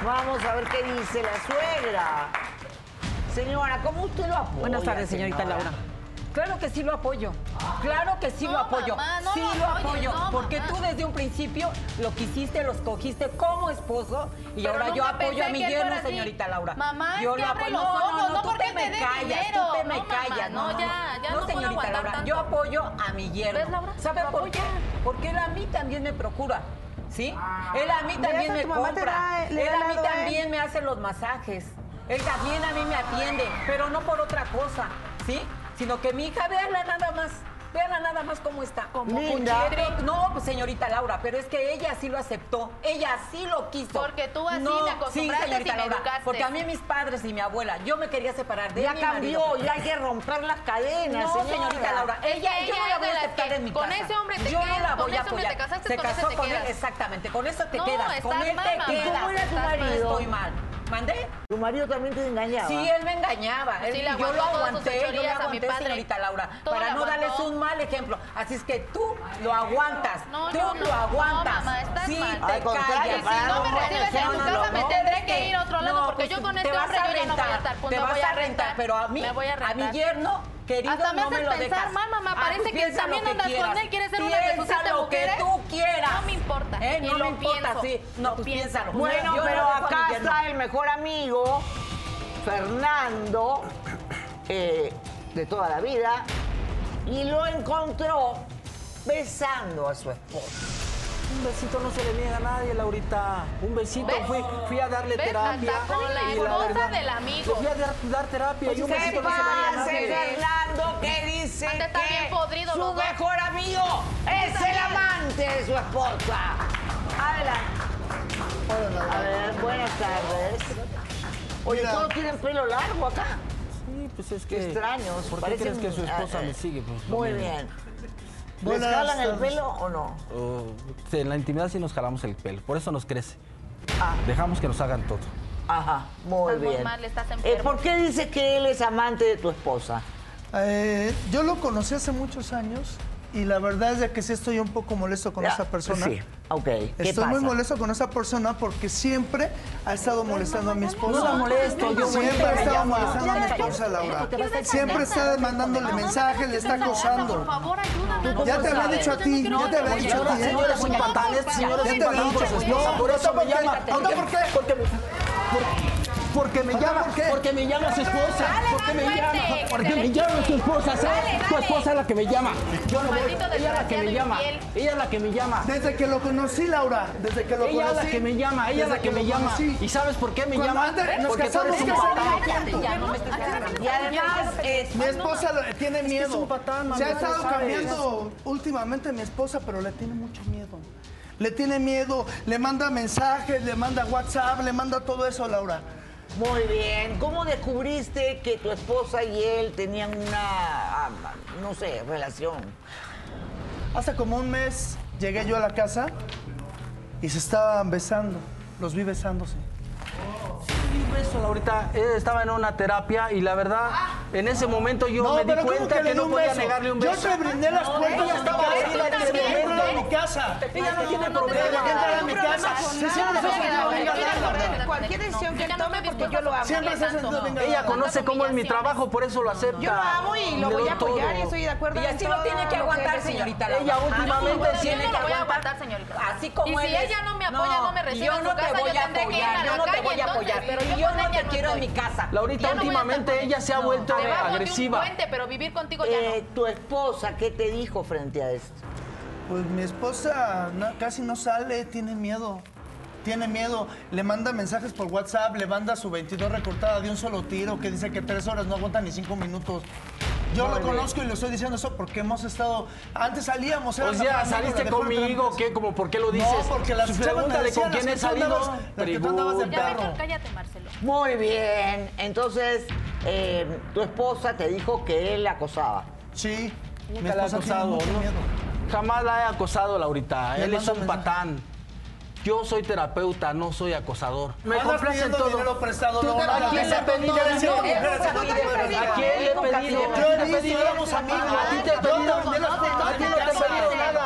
Vamos a ver qué dice la suegra. Señora, ¿cómo usted lo apoya? Buenas tardes, señorita señora? Laura. Claro que sí lo apoyo. Claro que sí No, lo apoyo. mamá, no sí lo apoyo. no, porque mamá. tú desde un principio lo quisiste, lo escogiste como esposo. Y Pero ahora yo apoyo a mi yerno, señorita Laura. Mamá, yo lo apoyo. los No, ojos, no, no tú te me callas, tú te me callas. no, ya, ya no señorita Laura, tanto. yo apoyo a mi yerno. ¿Ves, Laura? ¿Sabe por apoya. qué? Porque él a mí también me procura. ¿Sí? Él a mí también me compra. Él a mí también me hace los masajes. Él también a mí me atiende, pero no por otra cosa, ¿sí? Sino que mi hija, véala nada más. Véala nada más cómo está. Como. No, pues señorita Laura, pero es que ella sí lo aceptó. Ella sí lo quiso. Porque tú así no, me acostumbraste sí, señorita y me Laura, educaste. Porque a mí mis padres y mi abuela, yo me quería separar de Ya mi cambió, marido. ya hay que romper las cadenas, No, señorita Laura, ella, Ella yo no la voy a aceptar en mi con casa. ese hombre te yo no quedas, la con voy a ese hombre te casaste, Se con ese casó te con él, exactamente. Con eso te No, quedas. Con él mal, te quedas. ¿Y cómo era tu marido? Estoy mal. ¿Mandé? Tu marido también te engañaba. Sí, él me engañaba. Él- Sí, le yo lo aguanté, yo le fechorías a mi aguanté, padre. señorita Laura, Todo para no darles un mal ejemplo. Así es que tú lo aguantas. No, tú no. lo aguantas. No, mamá, estás sí, mal. te Si no me recibes en tu no, casa, no, me tendré que ir a otro lado, porque pues, yo con te este vas hombre a yo ya no voy a rentar, estar. Te vas voy a rentar, rentar. pero a mí, a a mi yerno, querido, Hasta me no me haces lo pensar dejas. mal, mamá. Ah, Parece pues que piensa también que andas con él, quieres ser una de Piensa siete lo que tú quieras. No me importa, ¿Eh? No lo me importa, pienso, sí. No, lo pues piénsalo. Bueno, Yo no pero acá está el mejor amigo, Fernando, eh, de toda la vida, y lo encontró besando a su esposa. Un besito no se le niega a nadie, Laurita. Un besito. ¿Ves? Fui, fui a darle ¿Ves? terapia. Hasta con la esposa verdad, del amigo. Fui a dar, dar terapia y un ¿Qué besito no se le niega a nadie. Fernando, que dice que bien podridos su mejor amigo es el amante de su esposa? Adelante. A ver, buenas tardes. Oye, Mira. todos tienen pelo largo acá. Sí, pues es Qué que. extraños. ¿Por qué parecen- crees que su esposa ah, me sigue? Pues, Muy bien. ¿Les jalan el pelo o no? Oh, en la intimidad sí nos jalamos el pelo. Por eso nos crece. Ah. Dejamos que nos hagan todo. Ajá, muy Estás bien. mal, estás Eh. ¿Por qué dice que él es amante de tu esposa? Eh, yo lo conocí hace muchos años y la verdad es de que sí estoy un poco molesto con Ya, esa persona. Sí, ok. ¿Qué Estoy pasa? muy molesto con esa persona porque siempre ha estado molestando a mi esposa. No la molesto, yo Siempre ha estado molestando a mi esposa, Laura. Siempre está mandándole mensajes, le está Por acosando. favor, ayúdame. Ya te había dicho a ti, ya te había dicho a ti. ¿eh? señora es un patán, este señor es Ya un te había patán por dicho. su esposa. Por eso me ¿por llama. ¿Ahora por qué? Porque por- porque me llama, ¿por qué? porque me llama su esposa. Porque me llama, porque que me llama su esposa. ¿sabes? Dale, Tu esposa es la que me llama. Yo no voy. Ella es la que me llama. infiel. Ella es la que me llama. Desde que lo conocí, Laura, desde que lo Ella es conocí. la que me llama, ella es la que me llama. conocí. ¿Y sabes por qué me Cuando llama? Porque tú casamos, eres un ¿qué patán. Y además, Mi esposa tiene miedo. Se ha estado cambiando últimamente mi esposa, pero le tiene mucho miedo. Le tiene miedo, le manda mensajes, le manda WhatsApp, le manda todo eso, Laura. Muy bien. ¿Cómo descubriste que tu esposa y él tenían una, ah, no sé, relación? Hace como un mes llegué yo a la casa y se estaban besando. Los vi besándose. Un beso, Laurita. Eh, Estaba en una terapia y la verdad, en ese momento yo me di pero ¿cómo cuenta que, di no podía beso? negarle un beso. Yo te brindé las puertas ella mi estaba herida en ese momento. de mi casa. Ella no tiene no problema. metas Dentro de en mi casa. a cualquier decisión que no tome, porque yo lo a amo. Siempre se Ella conoce cómo es mi trabajo, por eso lo acepta. Yo lo amo y lo voy a apoyar y estoy de acuerdo Y así lo tiene que aguantar, señorita. Ella Laura. últimamente Yo tiene no que a aguantar. señorita. Así como ella no me apoya, no me recibe yo no te voy a que a apoyar, yo no te voy a apoyar. Pero yo Y yo con no te quiero en mi casa. Laurita, Ya últimamente ella se ha No, vuelto de un agresiva. puente, pero vivir contigo ya Eh, no. tu esposa, ¿qué te dijo frente a esto? Pues mi esposa no- casi no sale, tiene miedo. Tiene miedo, le manda mensajes por WhatsApp, le manda su 22 recortada de un solo tiro que dice que tres horas no aguantan ni cinco minutos. Yo lo conozco y le estoy diciendo eso porque hemos estado. Antes salíamos, O sea, ¿saliste conmigo qué? ¿Cómo, ¿Por qué lo dices? No, porque las me Pregúntale con quién he salido. andabas- las que tú andabas de Ya perro. vete, cállate, Marcelo. Muy bien. Entonces, eh, tu esposa te dijo que él la acosaba. Sí, Nunca la tiene acosado, ¿no? miedo. Jamás la he acosado, Laurita. Él es un mensaje. patán. Yo soy terapeuta, no soy acosador. Me complace todo. dinero prestado, ¿Tú no. ¿A quién le he pedido. ¿A quién le he pedido? pide Yo ¿A he visto, éramos amigos. ¿A ti te he pedido? A ti no te he pedido nada.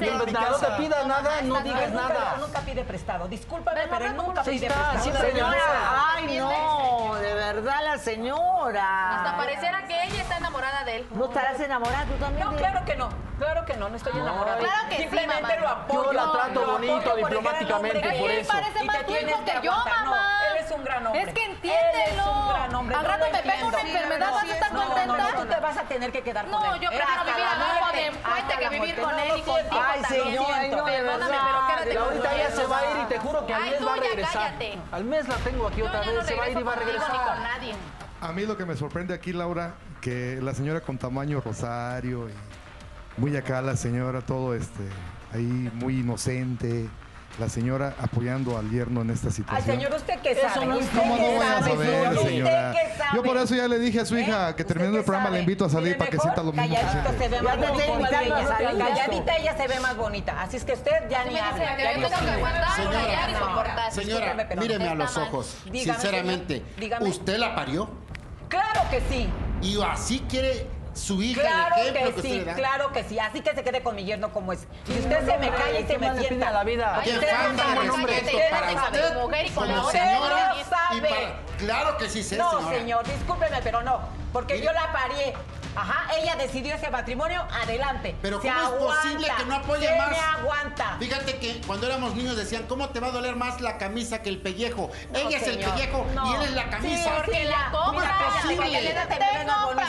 No te pida nada, no digas nunca- nada. Nunca pide prestado. Discúlpame, pero nunca pide está, prestado. siempre Señora, ay no, de verdad la señora. Hasta pareciera que ella está enamorada de él. ¿No estarás enamorada tú también? No, claro que no. Claro que no, no estoy enamorada. Claro que sí, Simplemente mamá. lo apoyo. Yo la trato bonito, diplomáticamente, por es. eso. parece Y más tu hijo que yo, mamá. Un gran hombre. Es que Él es entiéndelo. un gran hombre. Al yo rato lo me pega una enfermedad, ¿vas a estar No, no, contenta? no, tú te vas a tener que quedar con No, él. yo Eh, prefiero vivir de que la vivir con No, él y contigo Ay, señora, Siento, no, de verdad. pero quédate Ahorita ella se va a ir y te juro que al Ay, mes va a ya regresar. cállate. Al mes la tengo aquí Yo otra ya no vez, se va a ir y va a regresar. nadie. A mí lo que me sorprende aquí, Laura, que la señora con tamaño rosario y muy acá la señora, todo este, ahí muy inocente, la señora apoyando al yerno en esta Ay, situación. señor, ¿usted qué Eso sabe? no es ¿Usted ¿Cómo qué no sabe? Yo por eso ya le dije a su ¿Eh? hija que ¿Usted terminando el programa sabe? le invito a salir para que sienta lo mismo que Calladito se ve Ya más bonita. Calladita ella se ve más bonita. Así es que usted ya ni que que aguantar, Señora. Señora, míreme a los ojos. Sinceramente. ¿usted la parió? Claro que sí. Y así quiere su hija Claro el ejemplo que, que usted sí, le da. claro que sí. Así que se quede con mi yerno como es. Y usted se me calla y se ¿Qué me sienta. a la vida? Qué Usted no falta sabe, de usted respeto no para sabe. usted mujer y con como la señora no y sabe. para... Claro que sí sé, No, señor, discúlpeme, pero no. Porque yo la parié. Ajá, ella decidió ese matrimonio, adelante. Pero Se ¿cómo es posible que no apoye se más? me aguanta. Fíjate que cuando éramos niños decían, ¿cómo te va a doler más la camisa que el pellejo? Ella es el pellejo no. y él es la camisa. Sí, Porque sí, la compra, Mira, posible.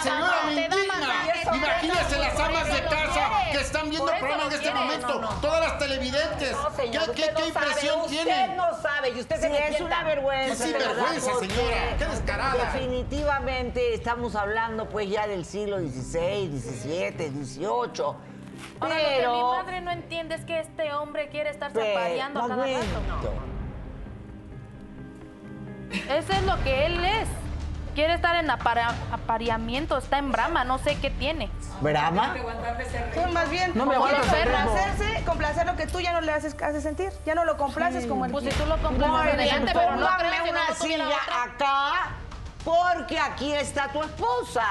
Señora, mamá, me te da indigna. masajes, Imagínense te da las amas de casa que están viendo Por el eso programa en este momento. Todas las televidentes. No, señor, ¿Qué, impresión tienen? Usted no sabe y usted se es una vergüenza. Sinvergüenza, porque señora. Qué descarada. Definitivamente estamos hablando pues ya del siglo XVI, XVII, XVIII. Ahora, lo que mi Pero... madre no entiende es que este hombre quiere estarse Pero, apareando a cada rato. momento. Eso es lo que él es. Quiere estar en apareamiento, está en brama, no sé qué tiene. ¿Brahma? Tú más bien, No me complacerse, complacer lo que tú ya no le haces, haces sentir. Ya no lo complaces como el Pues si tú lo complaces bien, adelante, pero no creo que una no silla otra. acá porque aquí está tu esposa.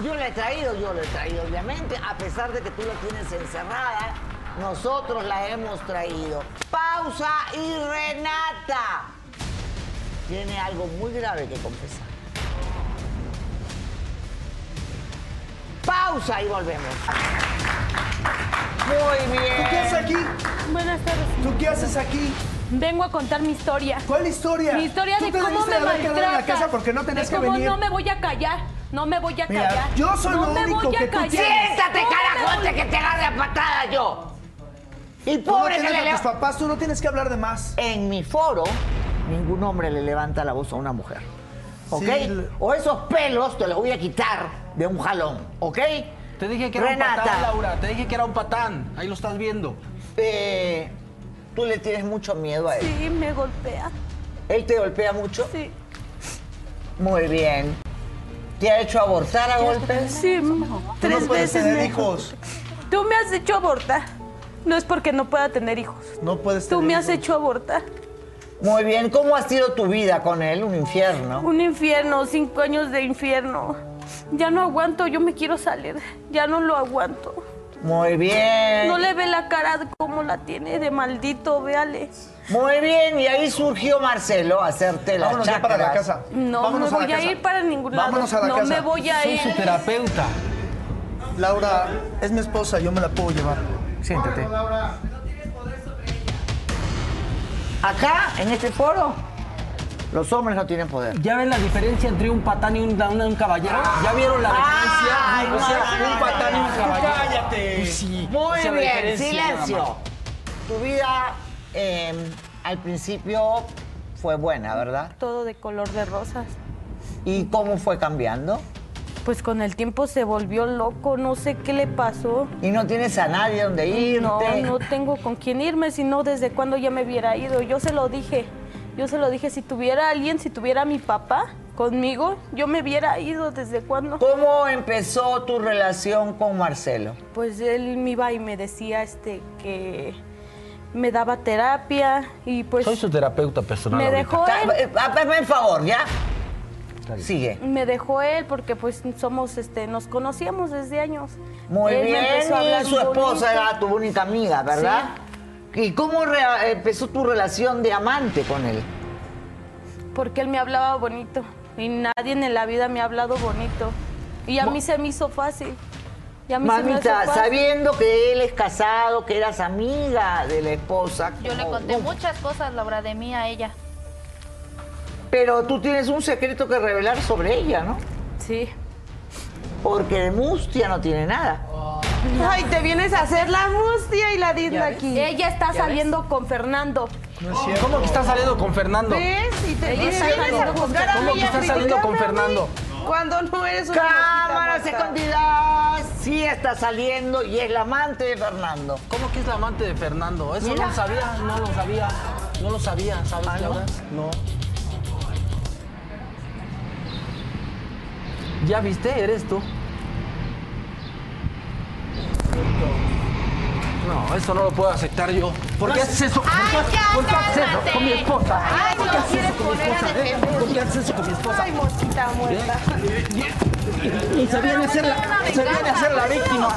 Yo la he traído, yo la he traído, obviamente, a pesar de que tú la tienes encerrada, nosotros la hemos traído. Pausa y Renata tiene algo muy grave que confesar. Pausa y volvemos. Muy bien. ¿Tú qué haces aquí? Buenas tardes. ¿Tú qué haces aquí? Vengo a contar mi historia. ¿Cuál historia? Mi historia Tú de te cómo me quedado en la casa porque no tenías de que cómo venir. no me voy a callar. No me voy a Mira, callar. yo soy no lo me único voy a que tú callar. tienes. Siéntate, No me carajo, voy- antes que te agarre a patada yo. Y Tú no pobre que tienes le a tus papás, tú no tienes que hablar de más. En mi foro, ningún hombre le levanta la voz a una mujer. ¿Ok? Sí, O esos pelos te los voy a quitar de un jalón. ¿Ok? Te dije que era un patán, Laura. Te dije que era un patán. Ahí lo estás viendo. eh, tú le tienes mucho miedo a él. Sí, me golpea. ¿Él te golpea mucho? Sí. Muy bien. ¿Te ha hecho abortar a golpes? Sí, Tú no tres puedes veces tener me hijos. Tú me has hecho abortar. No es porque no pueda tener hijos. No puedes Tú tener me has hijos. hecho abortar. Muy bien. ¿Cómo ha sido tu vida con él? Un infierno. Un infierno, cinco años de infierno. Ya no aguanto, yo me quiero salir. Ya no lo aguanto. Muy bien. No le ve la cara cómo la tiene de maldito, véale. Muy bien, y ahí surgió Marcelo a hacerte las Vámonos ya para la casa. No Vámonos me a la voy a, ir para ningún lado. Vámonos a la no casa. me voy a Soy ir. su terapeuta. Laura, es mi esposa, yo me la puedo llevar. Siéntate. Acá, en este foro, los hombres no tienen poder. ¿Ya ven la diferencia entre un patán y un, un- un caballero? ¿Ya vieron la diferencia? Ay, o sea, no, un patán y un caballero. cállate. Pues sí. Muy o sea, la bien, silencio. Tu vida eh, al principio fue buena, ¿verdad? Todo de color de rosas. ¿Y cómo fue cambiando? Pues con el tiempo se volvió loco, no sé qué le pasó. ¿Y no tienes a nadie donde irte? No, no tengo con quién irme, sino desde cuando ya me hubiera ido. Yo se lo dije, yo se lo dije, si tuviera alguien, si tuviera a mi papá conmigo, yo me hubiera ido desde cuando. ¿Cómo empezó tu relación con Marcelo? Pues él me iba y me decía este que me daba terapia y pues Soy su terapeuta personal. me ahorita. dejó él. Eh, Hazme el favor, ¿ya? Sigue. Me dejó él porque pues somos, este, nos conocíamos desde años. Muy Él bien, empezó a hablar y su esposa bonito. era tu única amiga, ¿verdad? ¿Y cómo empezó tu relación de amante con él? Porque él me hablaba bonito y nadie en la vida me ha hablado bonito. Y a mí se me hizo fácil. Y a mí se me hizo Mamita, fácil. sabiendo que él es casado, que eras amiga de la esposa. Yo le ¿cómo- conté cómo? muchas cosas, Laura, de mí a ella. Pero tú tienes un secreto que revelar sobre ella, ¿no? Sí. Porque de mustia no tiene nada. Ay, te vienes a hacer la mustia y la digna aquí. Ella está saliendo con Fernando. ¿Cómo que está saliendo con Fernando? ¿Ves? Y te Ella vienes está a saliendo con- juzgar a ¿Cómo que está saliendo con. Fernando? Cuando no eres una Cámaras escondidas. Sí está saliendo y es la amante de Fernando. ¿Cómo que es la amante de Fernando? Eso Mira. no lo sabía, no lo sabía. No lo sabía, ¿sabes, ¿Ah, no? No. ¿Ya viste? Eres tú. No, eso no lo puedo aceptar yo. ¿Por qué haces eso? ¿Por qué, por qué haces eso con mi esposa? Ay, ¿Por no qué haces quieres eso con mi esposa? eh? ¿Por qué haces eso con mi esposa? Ay, mosquita muerta. Y se viene a ser la, se viene a ser la víctima.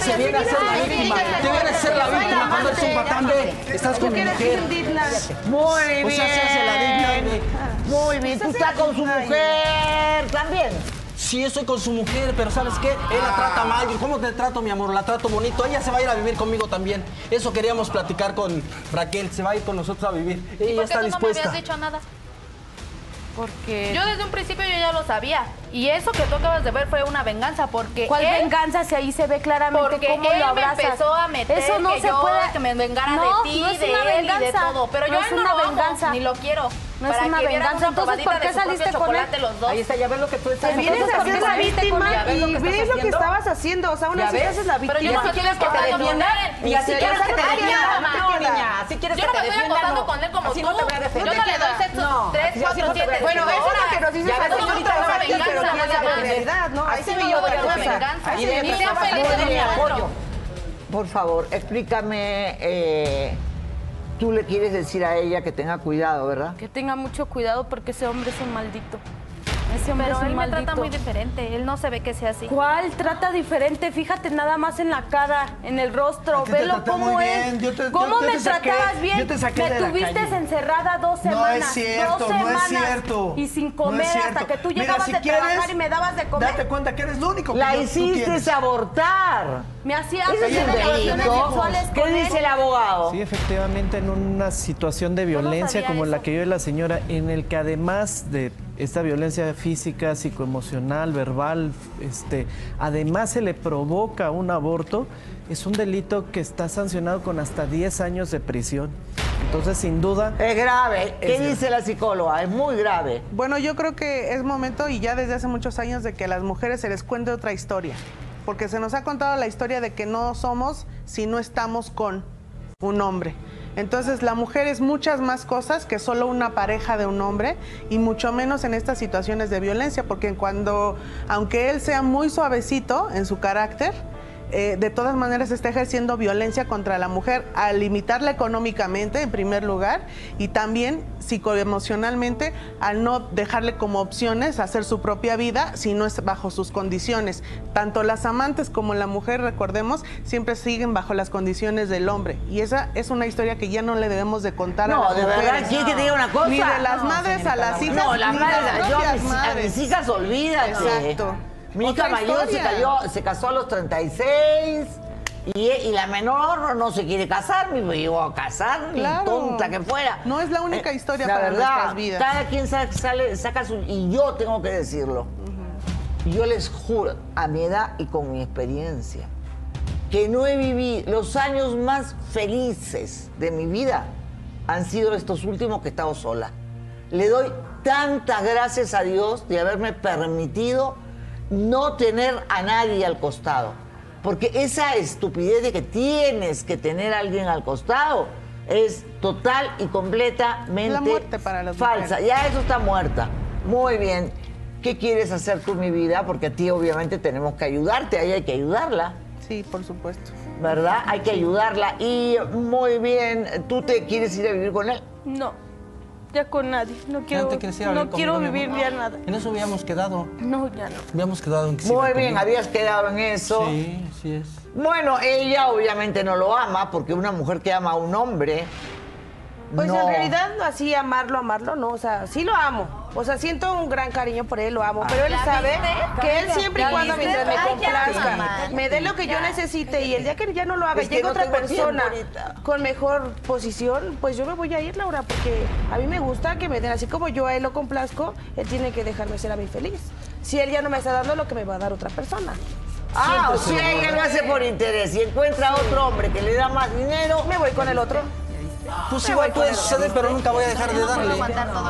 Se viene a ser la víctima. Te viene a ser la víctima cuando eres un patán de. Estás con mi mujer. Muy bien. O sea, se hace la de- Muy bien. Tú estás con su mujer también. Sí, estoy con su mujer, pero ¿sabes qué? Él la trata mal. ¿Cómo te trato, mi amor? La trato bonito. Ella se va a ir a vivir conmigo también. Eso queríamos platicar con Raquel. Se va a ir con nosotros a vivir. Ella ¿Y por qué está tú no me dispuesta. habías dicho nada? Porque... Yo desde un principio yo ya lo sabía. Y eso que tú acabas de ver fue una venganza porque ¿Cuál él- venganza si ahí se ve claramente Porque cómo él lo me abrazas? empezó a meter Eso no que se yo- puede que me vengara no, de ti, no es de una él y de venganza. todo. Pero yo no a es él no una lo amo, venganza. ni lo quiero. No es Para una que venganza. una Entonces, ¿por qué saliste con él? los dos. Ahí está, ya ves lo que tú estás Te vienes a hacer la víctima Ya ves lo y que ves lo que haciendo. estabas haciendo. O sea, aún ¿Ya así te ves? haces la víctima. Pero yo no quieres que te acostando con defienda? él. Y así quieres que te siquiera defienda, te mamá, defienda. niña. Así quieres Yo que no te me estoy acostando no. con él como Así tú. te. Yo no le doy cuatro. Bueno, eso es lo que nos dices Ya ves venganza, pero realidad, ¿no? Ahí se veía voy otra cosa. Ahí se veía de bien. apoyo. Por favor, explícame. eh, tú le quieres decir a ella que tenga cuidado, ¿verdad? Que tenga mucho cuidado porque ese hombre es un maldito. Ese hombre Pero es un él me trata muy diferente. Él no se ve que sea así. ¿Cuál trata diferente? Fíjate nada más en la cara, en el rostro. A ti te Velo cómo muy es. bien. Yo te- ¿Cómo yo- yo me te saqué- tratabas bien? yo te saqué me de la tuviste calle. encerrada dos No semanas. es cierto, dos no es semanas, cierto. Y sin No comer hasta que tú Mira, llegabas si de quieres, trabajar y me dabas de comer. Date cuenta que eres lo único que La yo- hiciste abortar. Me hacía un relaciones sexuales ¿Qué con él. dice el abogado? Sí, efectivamente, en una situación de violencia como la que vive la señora, en el que además de esta violencia física, psicoemocional, verbal, este, además se le provoca un aborto, es un delito que está sancionado con hasta 10 años de prisión. Entonces, sin duda... Es grave. ¿Qué Es grave. dice la psicóloga? Es muy grave. Bueno, yo creo que es momento y ya desde hace muchos años de que a las mujeres se les cuente otra historia. Porque se nos ha contado la historia de que no somos si no estamos con un hombre. Entonces la mujer es muchas más cosas que solo una pareja de un hombre y mucho menos en estas situaciones de violencia, porque cuando, aunque él sea muy suavecito en su carácter, eh, de todas maneras está ejerciendo violencia contra la mujer al limitarla económicamente, en primer lugar, y también psicoemocionalmente al no dejarle como opciones hacer su propia vida si no es bajo sus condiciones. Tanto las amantes como la mujer, recordemos, siempre siguen bajo las condiciones del hombre. Y esa es una historia que ya no le debemos de contar a las de verdad, mujeres. ¿quiere que te diga una cosa? Ni de las No, madres a las hijas, No, las madres, las yo a mis, a madres. mis hijas olvídate. Exacto. Mi hija mayor se, historia. cayó- se casó a los 36 y, y la menor no se quiere casar, ni llegó a casar, Claro. tonta que fuera. No es la única Eh, historia la para verdad, nuestras vidas. Cada quien sale, saca su... Y yo tengo que decirlo. Yo les juro, a mi edad y con mi experiencia, que no he vivido los años más felices de mi vida han sido estos últimos que he estado sola. Le doy tantas gracias a Dios de haberme permitido no tener a nadie al costado. Porque esa estupidez de que tienes que tener a alguien al costado es total y completamente La muerte para falsa. mujeres. Ya eso está muerta. Muy bien. ¿Qué quieres hacer tú, mi vida? Porque a ti obviamente tenemos que ayudarte, ahí hay que ayudarla. Sí, por supuesto. ¿Verdad? Hay que ayudarla. Y muy bien, ¿tú te quieres ir a vivir con él? No, ya con nadie. No quiero, te quieres ir a no vivir quiero vivir ya nada. En eso habíamos quedado. No, ya no. Habíamos quedado en que se Muy bien, conmigo. habías quedado en eso. Sí, sí es. Bueno, ella obviamente no lo ama, porque una mujer que ama a un hombre. Pues no- en realidad así amarlo, amarlo, no, o sea, sí lo amo. O sea, siento un gran cariño por él, lo amo. Pero él ¿Ya sabe viste? que él ¿Ya siempre y cuando viste? mientras me complazca, me dé lo que yo necesite y el día que ya no lo haga, Es que no otra persona con mejor posición, pues yo me voy a ir, Laura, porque a mí me gusta que me den, así como yo a él lo complazco, él tiene que dejarme ser a mí feliz. Si él ya no me está dando lo que me va a dar otra persona. Ah, o sea, ella lo hace por interés y encuentra a otro hombre que le da más dinero. Me voy con el otro. Pues igual puede suceder, pero nunca voy a dejar de darle.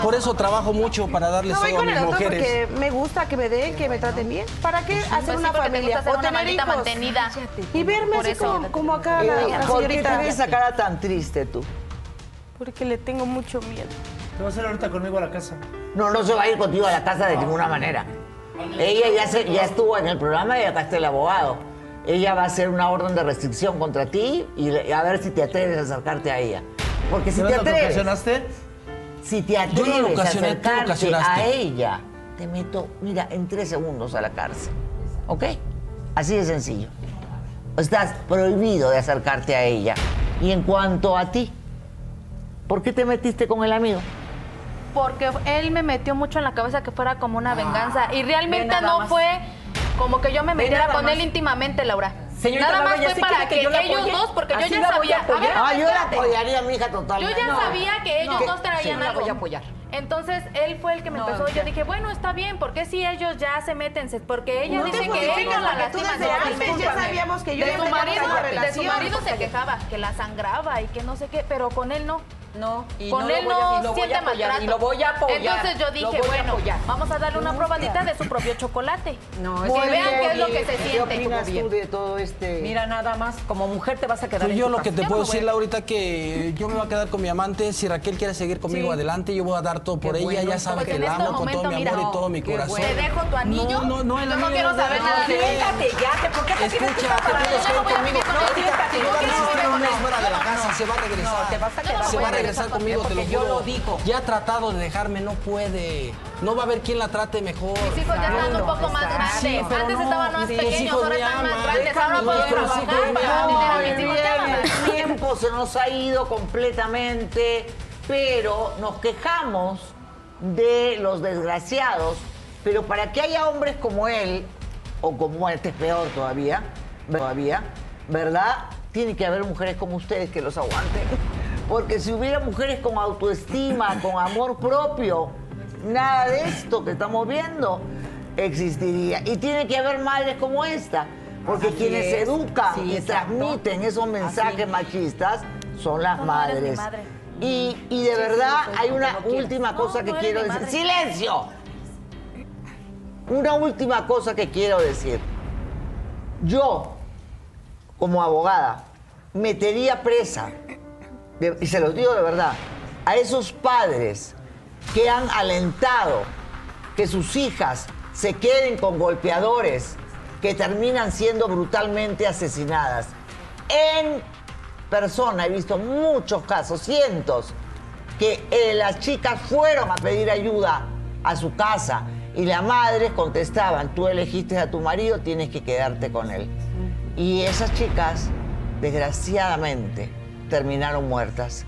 Por eso. trabajo mucho para darles todo a con mis el otro mujeres. porque me gusta que me den, que me traten bien. ¿Para qué hacer Pues una te familia o una tener hijos? mantenida. Y verme Por así eso. como, acá Eh, la, ¿Por qué señorita. tienes esa cara tan triste tú? Porque le tengo mucho miedo. Te vas a ir ahorita conmigo a la casa. No, no se va a ir contigo a la casa de ninguna manera. Ella ya, se- ya estuvo en el programa y acá está el abogado. Ella va a hacer una orden de restricción contra ti y a ver si te atreves a acercarte a ella. Porque si ¿No te atreves, ocasionaste? si te atreves a acercarte a ella, te meto, mira, en tres segundos a la cárcel. ¿Ok? Así de sencillo. Estás prohibido de acercarte a ella. Y en cuanto a ti, ¿por qué te metiste con el amigo? Porque él me metió mucho en la cabeza que fuera como una venganza. Y realmente no más. fue como que yo me metiera con más. él íntimamente, Laura. Señorita nada Laura, más ya fue para que que, yo ellos apoye. dos, porque yo ya a sabía. apoyar. ver, Ah, yo la apoyaría, mi hija, Yo totalmente. ya No, sabía que ellos no, dos traían sí, algo. voy a apoyar. Entonces él fue el que me No, empezó. ya. Yo dije, bueno, está bien, porque si ellos ya se meten? Se- Porque ella dice que ellos la lastiman. antes ya sabíamos que yo de ya su marido, de su marido se quejaba, que la sangraba y que no sé qué, pero con él no. No, y con no lo él voy a- no y lo voy siente a apoyar, y lo voy a apoyar, Entonces yo dije, bueno, apoyar. vamos a darle una probadita de su propio chocolate. No, es que vean bien, qué es lo que se ¿Qué siente. opinas tú de todo este...? Mira, nada más, como mujer te vas a quedar Pues en yo tu lo que te Yo puedo no decir, Laurita, que yo me voy a quedar con mi amante. Si Raquel quiere seguir conmigo Sí. adelante, yo voy a dar todo por Qué ella. bueno. Ya sabe Porque que la este amo con momento, todo mi amor y todo mi qué corazón. Te dejo tu anillo. No, no, no, yo no quiero no saber nada. nada de él. Siéntate ya, ¿te- ¿por qué te para tienes que ir no voy a conmigo. vivir con él. Ahorita Yo te va a quiero resistir vivir un con mes él. fuera de la No, casa, no. se va a regresar. No, te vas a no quedar. Regresar porque conmigo, te lo yo lo digo. Ya ha tratado de dejarme, no puede. No va a haber quien la trate mejor. Mis hijos ya están un poco más grandes. Sí, pero Antes no, estaban más pequeños, hijos ahora están más grandes. Ahora puedo trabajar el tiempo se nos ha ido completamente, pero nos quejamos de los desgraciados. Pero para que haya hombres como él, o como este es peor todavía, todavía, ¿verdad? Tiene que haber mujeres como ustedes que los aguanten. Porque si hubiera mujeres con autoestima, con amor propio, nada de esto que estamos viendo existiría. Y tiene que haber madres como esta. Porque Así quienes es. educan Sí, y exacto. transmiten esos mensajes machistas son las No, no madres. madre. Y, y de Sí, verdad sí, sí, hay una última No, cosa que quiero decir. madre. ¡Silencio! Una última cosa que quiero decir. Yo, como abogada, metería presa, y se los digo de verdad, a esos padres que han alentado que sus hijas se queden con golpeadores que terminan siendo brutalmente asesinadas. En persona he visto muchos casos, cientos, que eh, las chicas fueron a pedir ayuda a su casa y las madres contestaban, tú elegiste a tu marido, tienes que quedarte con él. Y esas chicas, desgraciadamente, terminaron muertas.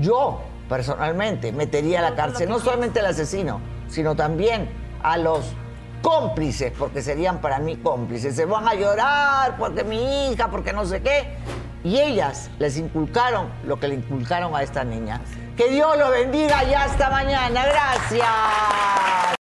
Yo, personalmente, metería a la cárcel no solamente al asesino, sino también a los cómplices, porque serían para mí cómplices. Se van a llorar porque mi hija, porque no sé qué. Y ellas les inculcaron lo que le inculcaron a esta niña. Que Dios los bendiga y hasta mañana. Gracias.